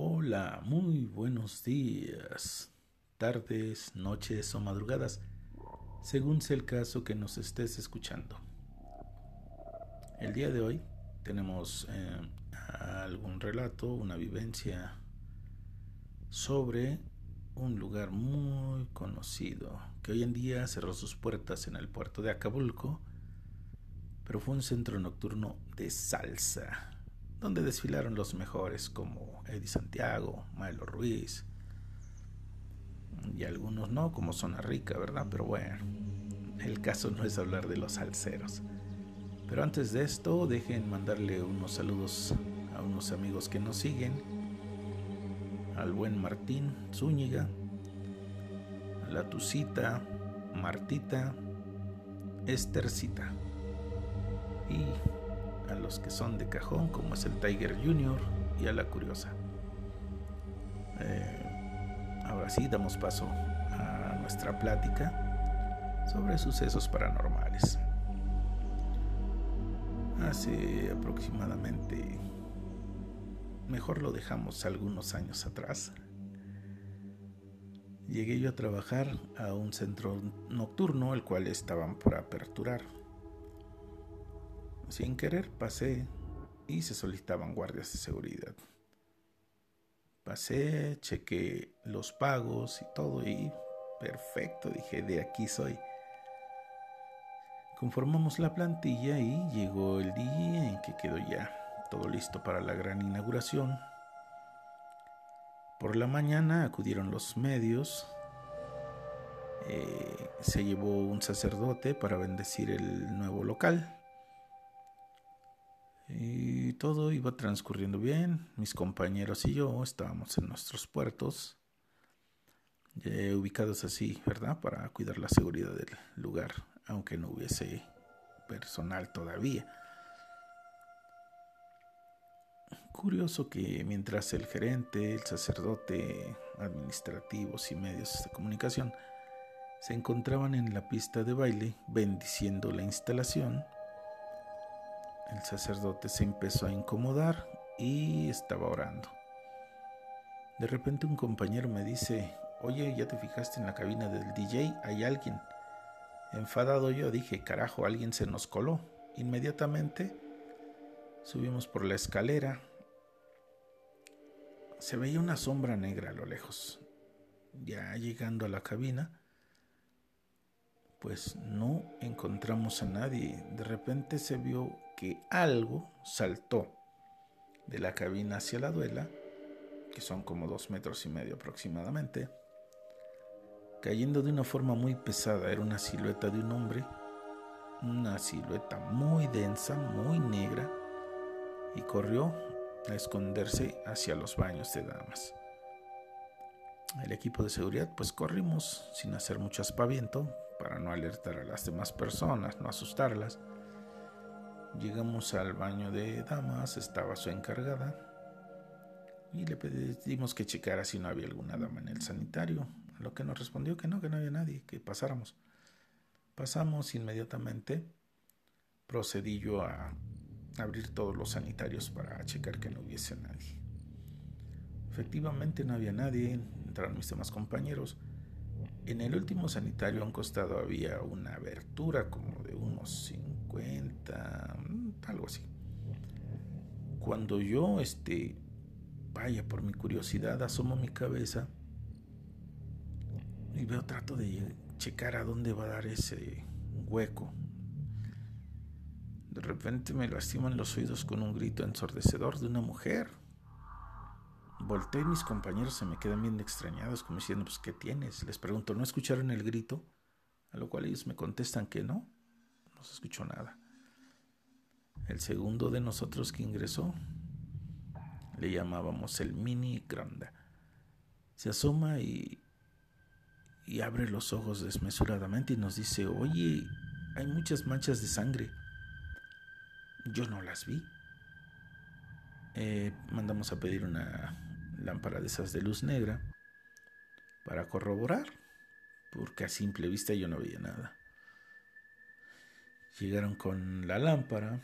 Hola, muy buenos días, tardes, noches o madrugadas, según sea el caso que nos estés escuchando. El día de hoy tenemos eh, algún relato, una vivencia sobre un lugar muy conocido que hoy en día cerró sus puertas en el puerto de Acapulco, pero fue un centro nocturno de salsa, donde desfilaron los mejores como Eddie Santiago, Milo Ruiz, y algunos no, como Zona Rica, ¿verdad? Pero bueno, el caso no es hablar de los salseros. Pero antes de esto, dejen mandarle unos saludos a unos amigos que nos siguen. Al buen Martín Zúñiga, a la Tucita, Martita, Estercita. Y a los que son de cajón, como es el Tiger Junior y a la Curiosa. Eh, ahora sí, damos paso a nuestra plática sobre sucesos paranormales. Hace aproximadamente, mejor lo dejamos algunos años atrás, llegué yo a trabajar a un centro nocturno, el cual estaban por aperturar. Sin querer pasé y se solicitaban guardias de seguridad. Pasé, chequé los pagos y todo y perfecto, dije, de aquí soy. Conformamos la plantilla y llegó el día en que quedó ya todo listo para la gran inauguración. Por la mañana acudieron los medios, eh, se llevó un sacerdote para bendecir el nuevo local. Y todo iba transcurriendo bien. Mis compañeros y yo estábamos en nuestros puertos, ubicados así, ¿verdad? Para cuidar la seguridad del lugar, aunque no hubiese personal todavía. Curioso que mientras el gerente, el sacerdote, administrativos y medios de comunicación se encontraban en la pista de baile bendiciendo la instalación, el sacerdote se empezó a incomodar y estaba orando. De repente un compañero me dice, oye, ¿ya te fijaste en la cabina del DJ? Hay alguien. Enfadado yo dije, carajo, alguien se nos coló. Inmediatamente subimos por la escalera. Se veía una sombra negra a lo lejos. Ya llegando a la cabina, pues no encontramos a nadie. De repente se vio que algo saltó de la cabina hacia la duela, que son como dos metros y medio aproximadamente, cayendo de una forma muy pesada. Era una silueta de un hombre, una silueta muy densa, muy negra, y corrió a esconderse hacia los baños de damas. El equipo de seguridad pues corrimos sin hacer mucho aspaviento para no alertar a las demás personas, no asustarlas. Llegamos al baño de damas, estaba su encargada y le pedimos que checara si no había alguna dama en el sanitario, a lo que nos respondió que no, que no había nadie, que pasáramos. Pasamos inmediatamente, procedí yo a abrir todos los sanitarios para checar que no hubiese nadie. Efectivamente no había nadie, entraron mis demás compañeros en el último sanitario a un costado había una abertura como de unos 50, mm, algo así. Cuando yo, este, vaya por mi curiosidad, asomo mi cabeza y veo, trato de checar a dónde va a dar ese hueco. De repente me lastiman los oídos con un grito ensordecedor de una mujer. Volté y mis compañeros se me quedan bien extrañados, como diciendo, pues, ¿qué tienes? Les pregunto, ¿no escucharon el grito? A lo cual ellos me contestan que no, no se escuchó nada. El segundo de nosotros que ingresó, le llamábamos el mini granda, se asoma y, y abre los ojos desmesuradamente y nos dice, oye, hay muchas manchas de sangre. Yo no las vi. Eh, mandamos a pedir una lámpara de esas de luz negra para corroborar, porque a simple vista yo no veía nada. Llegaron con la lámpara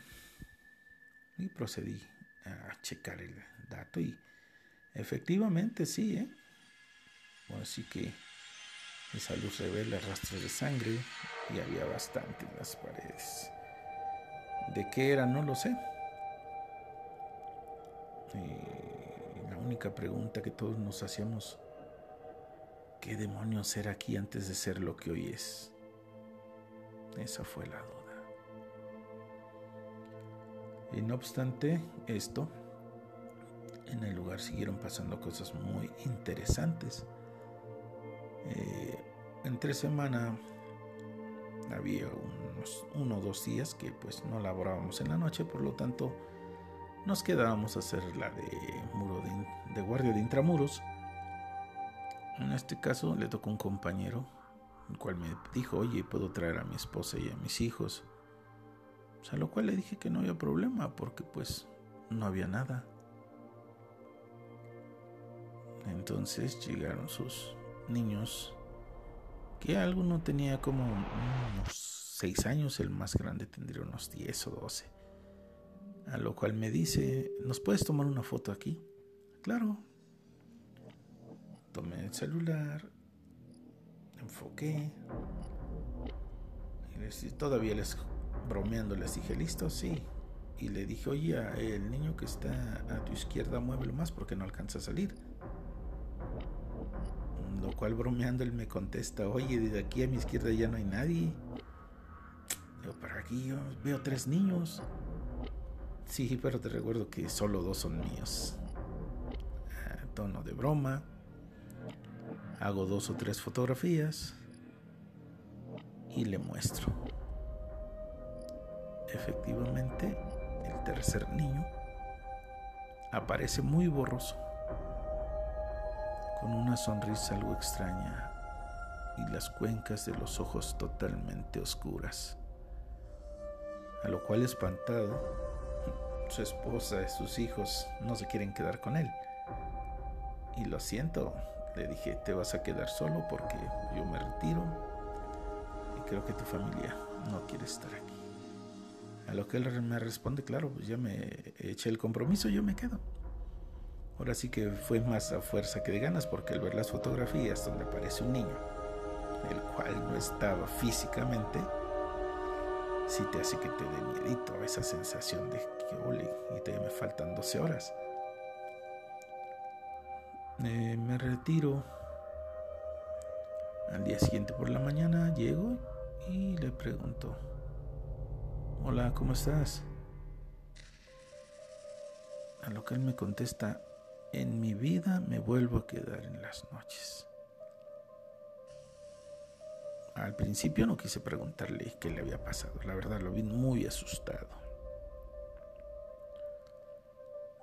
y procedí a checar el dato y Efectivamente, sí, ¿eh? Así que esa luz revela rastros de sangre y había bastante en las paredes. ¿De qué era? No lo sé. Eh, la única pregunta que todos nos hacíamos, ¿qué demonios era aquí antes de ser lo que hoy es? Esa fue la duda. Y no obstante esto, en el lugar siguieron pasando cosas muy interesantes. Eh, entre semana había unos uno o dos días que pues no laborábamos en la noche, por lo tanto nos quedábamos a hacer la de muro de, guardia de intramuros. En este caso le tocó un compañero, el cual me dijo, oye, puedo traer a mi esposa y a mis hijos. A lo cual le dije que no había problema, porque pues no había nada. Entonces llegaron sus niños, que alguno tenía como unos 6 años, el más grande tendría unos 10 o 12. A lo cual me dice, ¿nos puedes tomar una foto aquí? Claro. Tomé el celular, enfoqué. Y todavía les bromeando les dije, ¿listo? Sí. Y le dije, oye, el niño que está a tu izquierda, muévelo más porque no alcanza a salir. Lo cual bromeando él me contesta, oye, de aquí a mi izquierda ya no hay nadie. Yo, para aquí yo veo tres niños. Sí, pero te recuerdo que solo dos son míos. tono de broma. Hago dos o tres fotografías y le muestro. Efectivamente, el tercer niño aparece muy borroso con una sonrisa algo extraña y las cuencas de los ojos totalmente oscuras. A lo cual espantado, su esposa y sus hijos no se quieren quedar con él. Y lo siento, le dije, te vas a quedar solo porque yo me retiro y creo que tu familia no quiere estar aquí. A lo que él me responde, claro, pues ya me eché el compromiso, yo me quedo. Ahora sí que fue más a fuerza que de ganas porque al ver las fotografías donde aparece un niño, el cual no estaba físicamente, sí te hace que te dé miedito esa sensación de que ole y te me faltan 12 horas. Eh, me retiro. Al día siguiente por la mañana llego y le pregunto, hola, ¿cómo estás? A lo que él me contesta, en mi vida me vuelvo a quedar en las noches. Al principio no quise preguntarle qué le había pasado, la verdad lo vi muy asustado.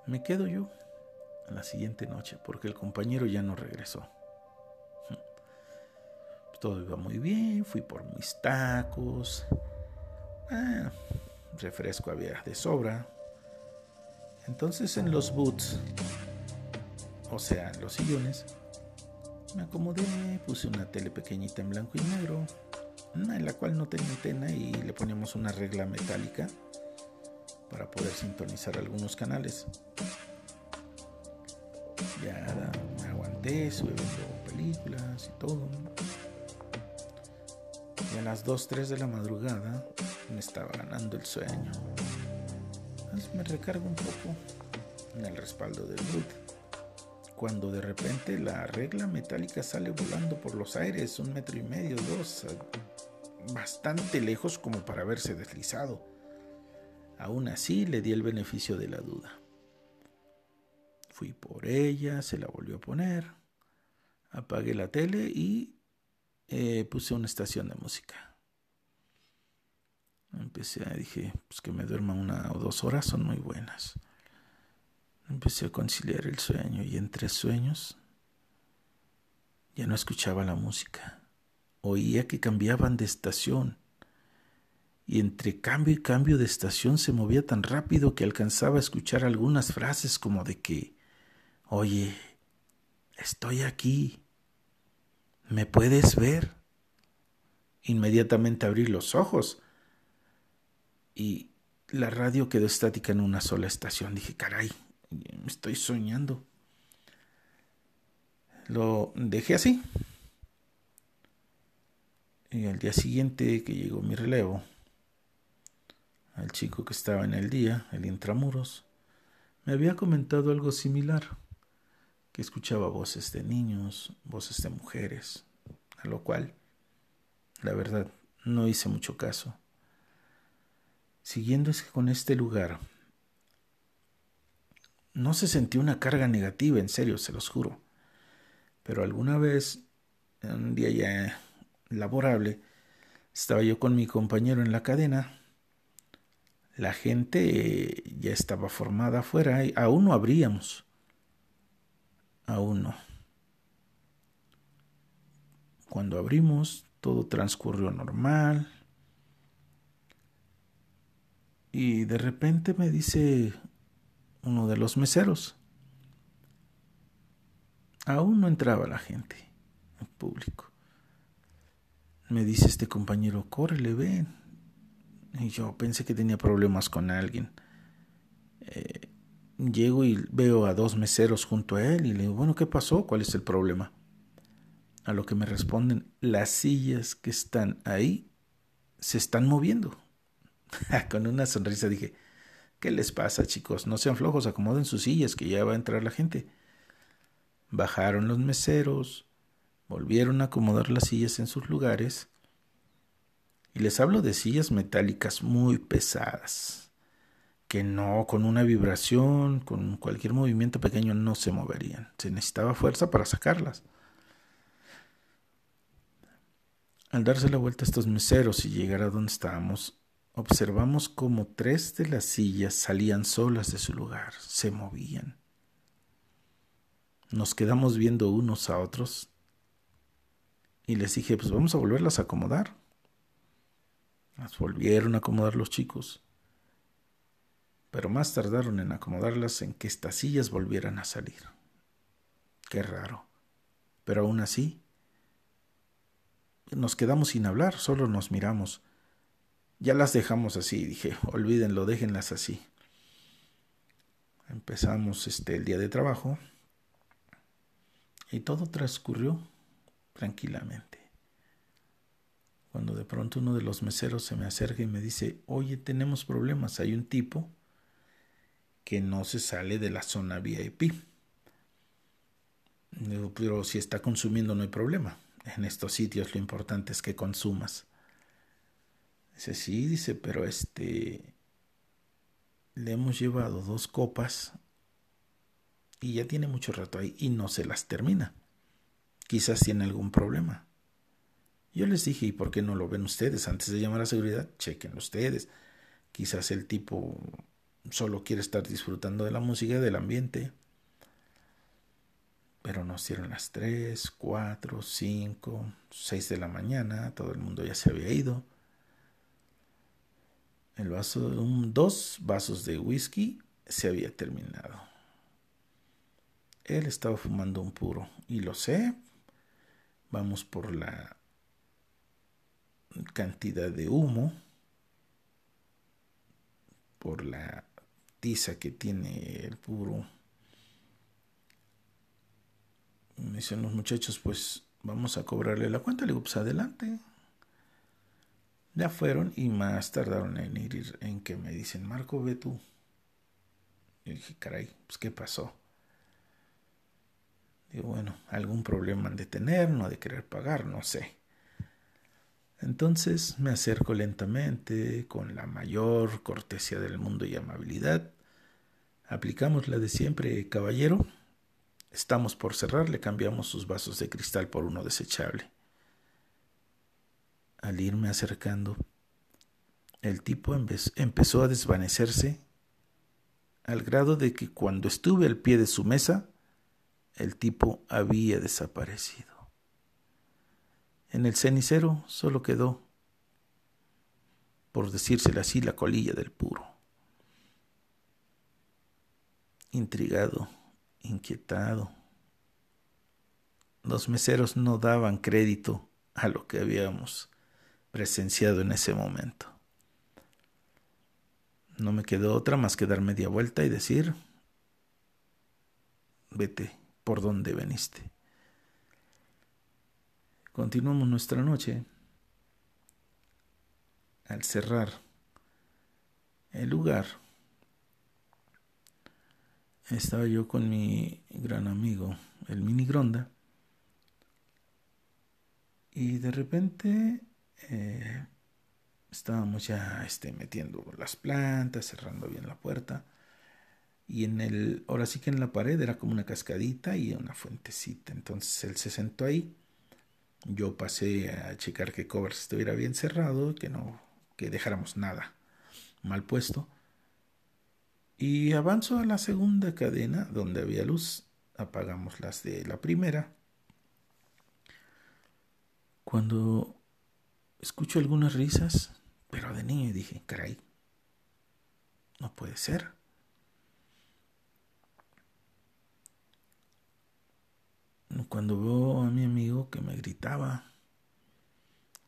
Me quedo yo a la siguiente noche porque el compañero ya no regresó. Todo iba muy bien, fui por mis tacos, ah, refresco había de sobra. Entonces en los boots o sea, los sillones. Me acomodé, puse una tele pequeñita en blanco y negro, en la cual no tenía antena y le poníamos una regla metálica para poder sintonizar algunos canales. Ya me aguanté, estuve viendo películas y todo. Y a las 2, 3 de la madrugada me estaba ganando el sueño. Me recargo un poco en el respaldo del boot cuando de repente la regla metálica sale volando por los aires, un metro y medio, dos, bastante lejos como para haberse deslizado. Aún así le di el beneficio de la duda. Fui por ella, se la volvió a poner, apagué la tele y eh, puse una estación de música. Empecé, dije, pues que me duerma una o dos horas son muy buenas. Empecé a conciliar el sueño y entre sueños ya no escuchaba la música. Oía que cambiaban de estación y entre cambio y cambio de estación se movía tan rápido que alcanzaba a escuchar algunas frases como de que, oye, estoy aquí, ¿me puedes ver? Inmediatamente abrí los ojos y la radio quedó estática en una sola estación. Dije, caray, estoy soñando. Lo dejé así. Y al día siguiente que llegó mi relevo, al chico que estaba en el día, el intramuros, me había comentado algo similar, que escuchaba voces de niños, voces de mujeres, a lo cual, la verdad, no hice mucho caso. Siguiendo es que con este lugar no se sentía una carga negativa, en serio, se los juro. Pero alguna vez, un día ya laborable, estaba yo con mi compañero en la cadena. La gente ya estaba formada afuera y aún no abríamos. Aún no. Cuando abrimos, todo transcurrió normal. Y de repente me dice uno de los meseros. Aún no entraba la gente, el público. Me dice este compañero, córrele, ven. Y yo pensé que tenía problemas con alguien. Eh, llego y veo a dos meseros junto a él y le digo, bueno, ¿qué pasó? ¿Cuál es el problema? A lo que me responden, las sillas que están ahí se están moviendo. con una sonrisa dije, ¿Qué les pasa, chicos? No sean flojos, acomoden sus sillas, que ya va a entrar la gente. Bajaron los meseros, volvieron a acomodar las sillas en sus lugares. Y les hablo de sillas metálicas muy pesadas, que no, con una vibración, con cualquier movimiento pequeño no se moverían. Se necesitaba fuerza para sacarlas. Al darse la vuelta a estos meseros y llegar a donde estábamos, observamos como tres de las sillas salían solas de su lugar, se movían. Nos quedamos viendo unos a otros y les dije, pues vamos a volverlas a acomodar. Las volvieron a acomodar los chicos, pero más tardaron en acomodarlas en que estas sillas volvieran a salir. Qué raro. Pero aún así, nos quedamos sin hablar, solo nos miramos ya las dejamos así, dije, olvídenlo, déjenlas así. Empezamos este el día de trabajo y todo transcurrió tranquilamente. Cuando de pronto uno de los meseros se me acerca y me dice, oye, tenemos problemas, hay un tipo que no se sale de la zona VIP. Pero si está consumiendo no hay problema. En estos sitios lo importante es que consumas. Dice, sí, dice, pero este, le hemos llevado dos copas y ya tiene mucho rato ahí y no se las termina. Quizás tiene algún problema. Yo les dije, ¿y por qué no lo ven ustedes? Antes de llamar a seguridad, chequen ustedes. Quizás el tipo solo quiere estar disfrutando de la música y del ambiente. Pero nos dieron las 3, 4, 5, 6 de la mañana, todo el mundo ya se había ido el vaso, dos vasos de whisky se había terminado. Él estaba fumando un puro y lo sé. Vamos por la cantidad de humo, por la tiza que tiene el puro. Me dicen los muchachos, pues vamos a cobrarle la cuenta. Le digo, pues adelante. Ya fueron y más tardaron en ir en que me dicen, Marco, ve tú. Y dije, caray, pues ¿qué pasó? Digo, bueno, algún problema han de tener, no de querer pagar, no sé. Entonces me acerco lentamente, con la mayor cortesía del mundo y amabilidad. Aplicamos la de siempre, caballero. Estamos por cerrar, le cambiamos sus vasos de cristal por uno desechable al irme acercando, el tipo empezó a desvanecerse al grado de que cuando estuve al pie de su mesa, el tipo había desaparecido. En el cenicero solo quedó, por decírselo así, la colilla del puro. Intrigado, inquietado, los meseros no daban crédito a lo que habíamos presenciado en ese momento. No me quedó otra más que dar media vuelta y decir, vete por donde veniste. Continuamos nuestra noche. Al cerrar el lugar, estaba yo con mi gran amigo, el Mini Gronda, y de repente eh, estábamos ya este, metiendo las plantas, cerrando bien la puerta. Y en el, ahora sí que en la pared era como una cascadita y una fuentecita. Entonces él se sentó ahí. Yo pasé a checar que covers estuviera bien cerrado, que no, que dejáramos nada mal puesto. Y avanzo a la segunda cadena donde había luz. Apagamos las de la primera. Cuando escucho algunas risas, pero de niño dije, caray, no puede ser. Cuando veo que me gritaba,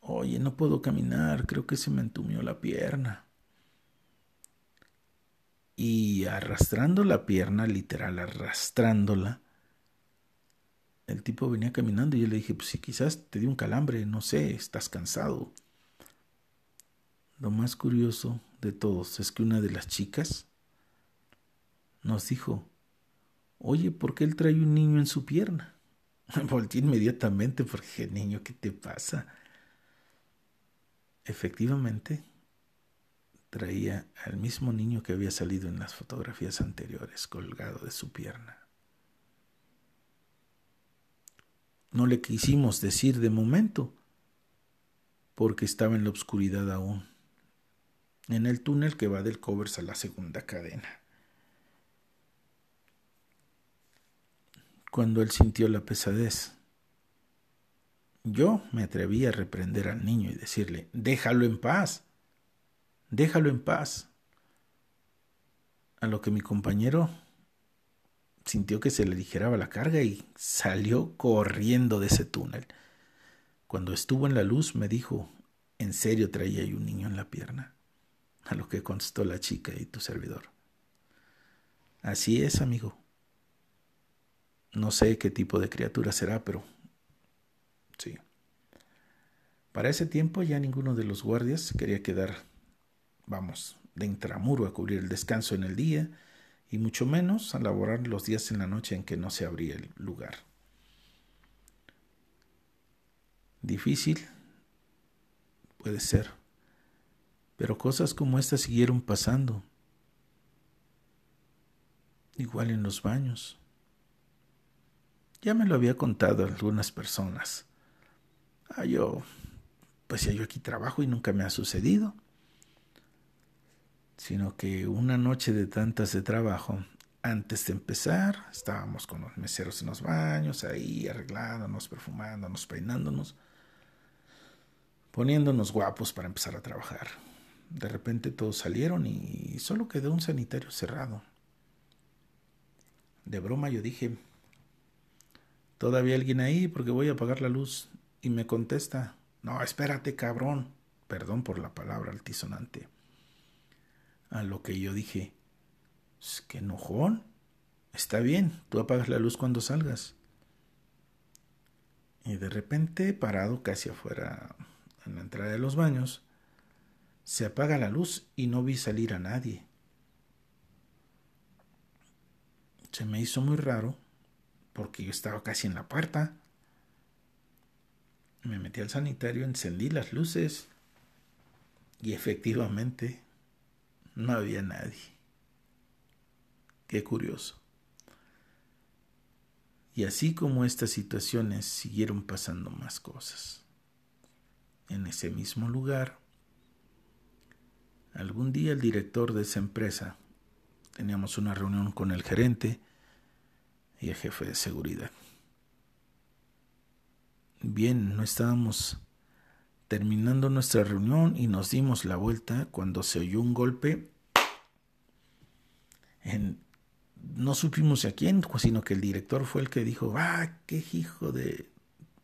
oye, no puedo caminar, creo que se me entumió la pierna. Y arrastrando la pierna, literal, arrastrándola, el tipo venía caminando y yo le dije, pues sí, quizás te dio un calambre, no sé, estás cansado. Lo más curioso de todos es que una de las chicas nos dijo, oye, ¿por qué él trae un niño en su pierna? Volté inmediatamente porque, niño, ¿qué te pasa? Efectivamente, traía al mismo niño que había salido en las fotografías anteriores, colgado de su pierna. No le quisimos decir de momento, porque estaba en la oscuridad aún, en el túnel que va del covers a la segunda cadena. Cuando él sintió la pesadez, yo me atreví a reprender al niño y decirle, déjalo en paz, déjalo en paz. A lo que mi compañero sintió que se le ligeraba la carga y salió corriendo de ese túnel. Cuando estuvo en la luz me dijo, ¿en serio traía ahí un niño en la pierna? A lo que contestó la chica y tu servidor. Así es, amigo. No sé qué tipo de criatura será, pero sí. Para ese tiempo ya ninguno de los guardias quería quedar, vamos, de intramuro a cubrir el descanso en el día y mucho menos a laborar los días en la noche en que no se abría el lugar. Difícil puede ser, pero cosas como estas siguieron pasando. Igual en los baños. Ya me lo había contado algunas personas. Ah, yo, pues ya yo aquí trabajo y nunca me ha sucedido sino que una noche de tantas de trabajo, antes de empezar, estábamos con los meseros en los baños, ahí arreglándonos, perfumándonos, peinándonos, poniéndonos guapos para empezar a trabajar. De repente todos salieron y solo quedó un sanitario cerrado. De broma yo dije, ¿todavía alguien ahí? Porque voy a apagar la luz. Y me contesta, no, espérate, cabrón. Perdón por la palabra altisonante. A lo que yo dije, qué enojón. Está bien, tú apagas la luz cuando salgas. Y de repente, parado casi afuera, en la entrada de los baños, se apaga la luz y no vi salir a nadie. Se me hizo muy raro porque yo estaba casi en la puerta. Me metí al sanitario, encendí las luces y efectivamente no había nadie. Qué curioso. Y así como estas situaciones siguieron pasando más cosas. En ese mismo lugar, algún día el director de esa empresa, teníamos una reunión con el gerente y el jefe de seguridad. Bien, no estábamos terminando nuestra reunión y nos dimos la vuelta cuando se oyó un golpe. No supimos a quién, sino que el director fue el que dijo, ah, qué hijo de...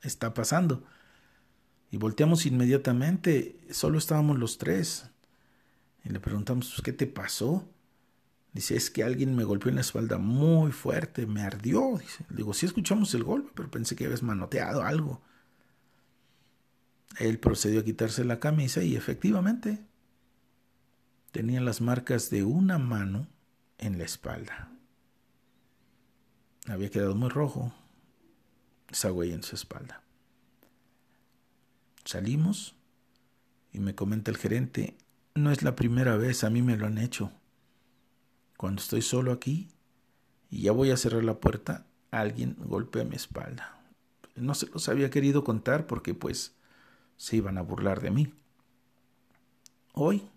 está pasando. Y volteamos inmediatamente, solo estábamos los tres. Y le preguntamos, ¿qué te pasó? Dice, es que alguien me golpeó en la espalda muy fuerte, me ardió. Le digo, sí escuchamos el golpe, pero pensé que habías manoteado algo. Él procedió a quitarse la camisa y efectivamente tenía las marcas de una mano en la espalda. Había quedado muy rojo esa huella en su espalda. Salimos y me comenta el gerente, no es la primera vez, a mí me lo han hecho. Cuando estoy solo aquí y ya voy a cerrar la puerta, alguien golpea mi espalda. No se los había querido contar porque pues se iban a burlar de mí. Hoy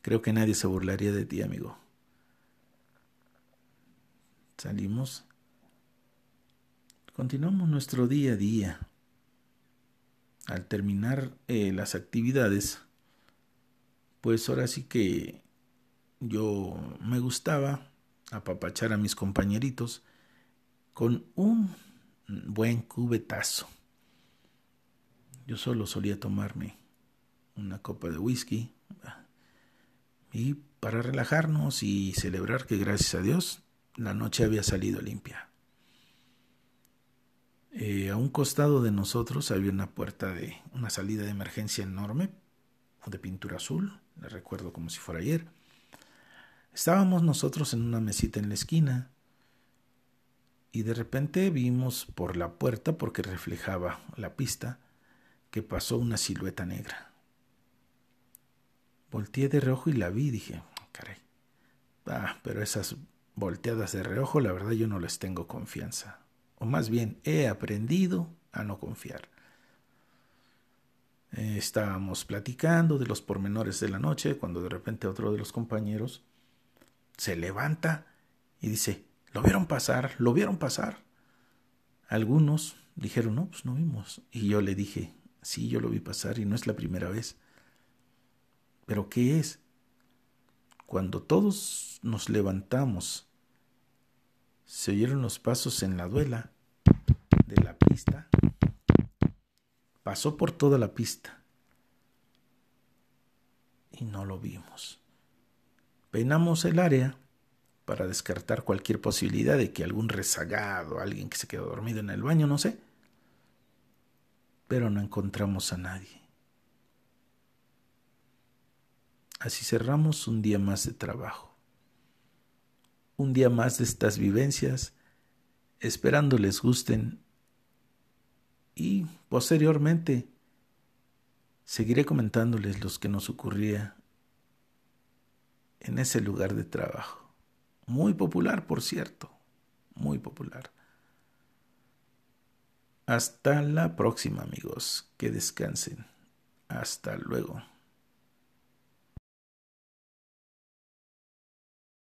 creo que nadie se burlaría de ti, amigo. Salimos. Continuamos nuestro día a día. Al terminar eh, las actividades, pues ahora sí que yo me gustaba apapachar a mis compañeritos con un buen cubetazo. Yo solo solía tomarme una copa de whisky y para relajarnos y celebrar que gracias a Dios la noche había salido limpia. Eh, a un costado de nosotros había una puerta de una salida de emergencia enorme de pintura azul, la recuerdo como si fuera ayer. Estábamos nosotros en una mesita en la esquina y de repente vimos por la puerta, porque reflejaba la pista, que pasó una silueta negra. Volteé de reojo y la vi, dije, caray. Ah, pero esas volteadas de reojo, la verdad yo no les tengo confianza. O más bien, he aprendido a no confiar. Estábamos platicando de los pormenores de la noche cuando de repente otro de los compañeros se levanta y dice, lo vieron pasar, lo vieron pasar. Algunos dijeron, no, pues no vimos. Y yo le dije, sí, yo lo vi pasar y no es la primera vez. Pero ¿qué es? Cuando todos nos levantamos, se oyeron los pasos en la duela de la pista. Pasó por toda la pista y no lo vimos. Peinamos el área para descartar cualquier posibilidad de que algún rezagado, alguien que se quedó dormido en el baño, no sé. Pero no encontramos a nadie. Así cerramos un día más de trabajo. Un día más de estas vivencias, esperando les gusten y posteriormente seguiré comentándoles los que nos ocurría en ese lugar de trabajo. Muy popular, por cierto. Muy popular. Hasta la próxima, amigos. Que descansen. Hasta luego.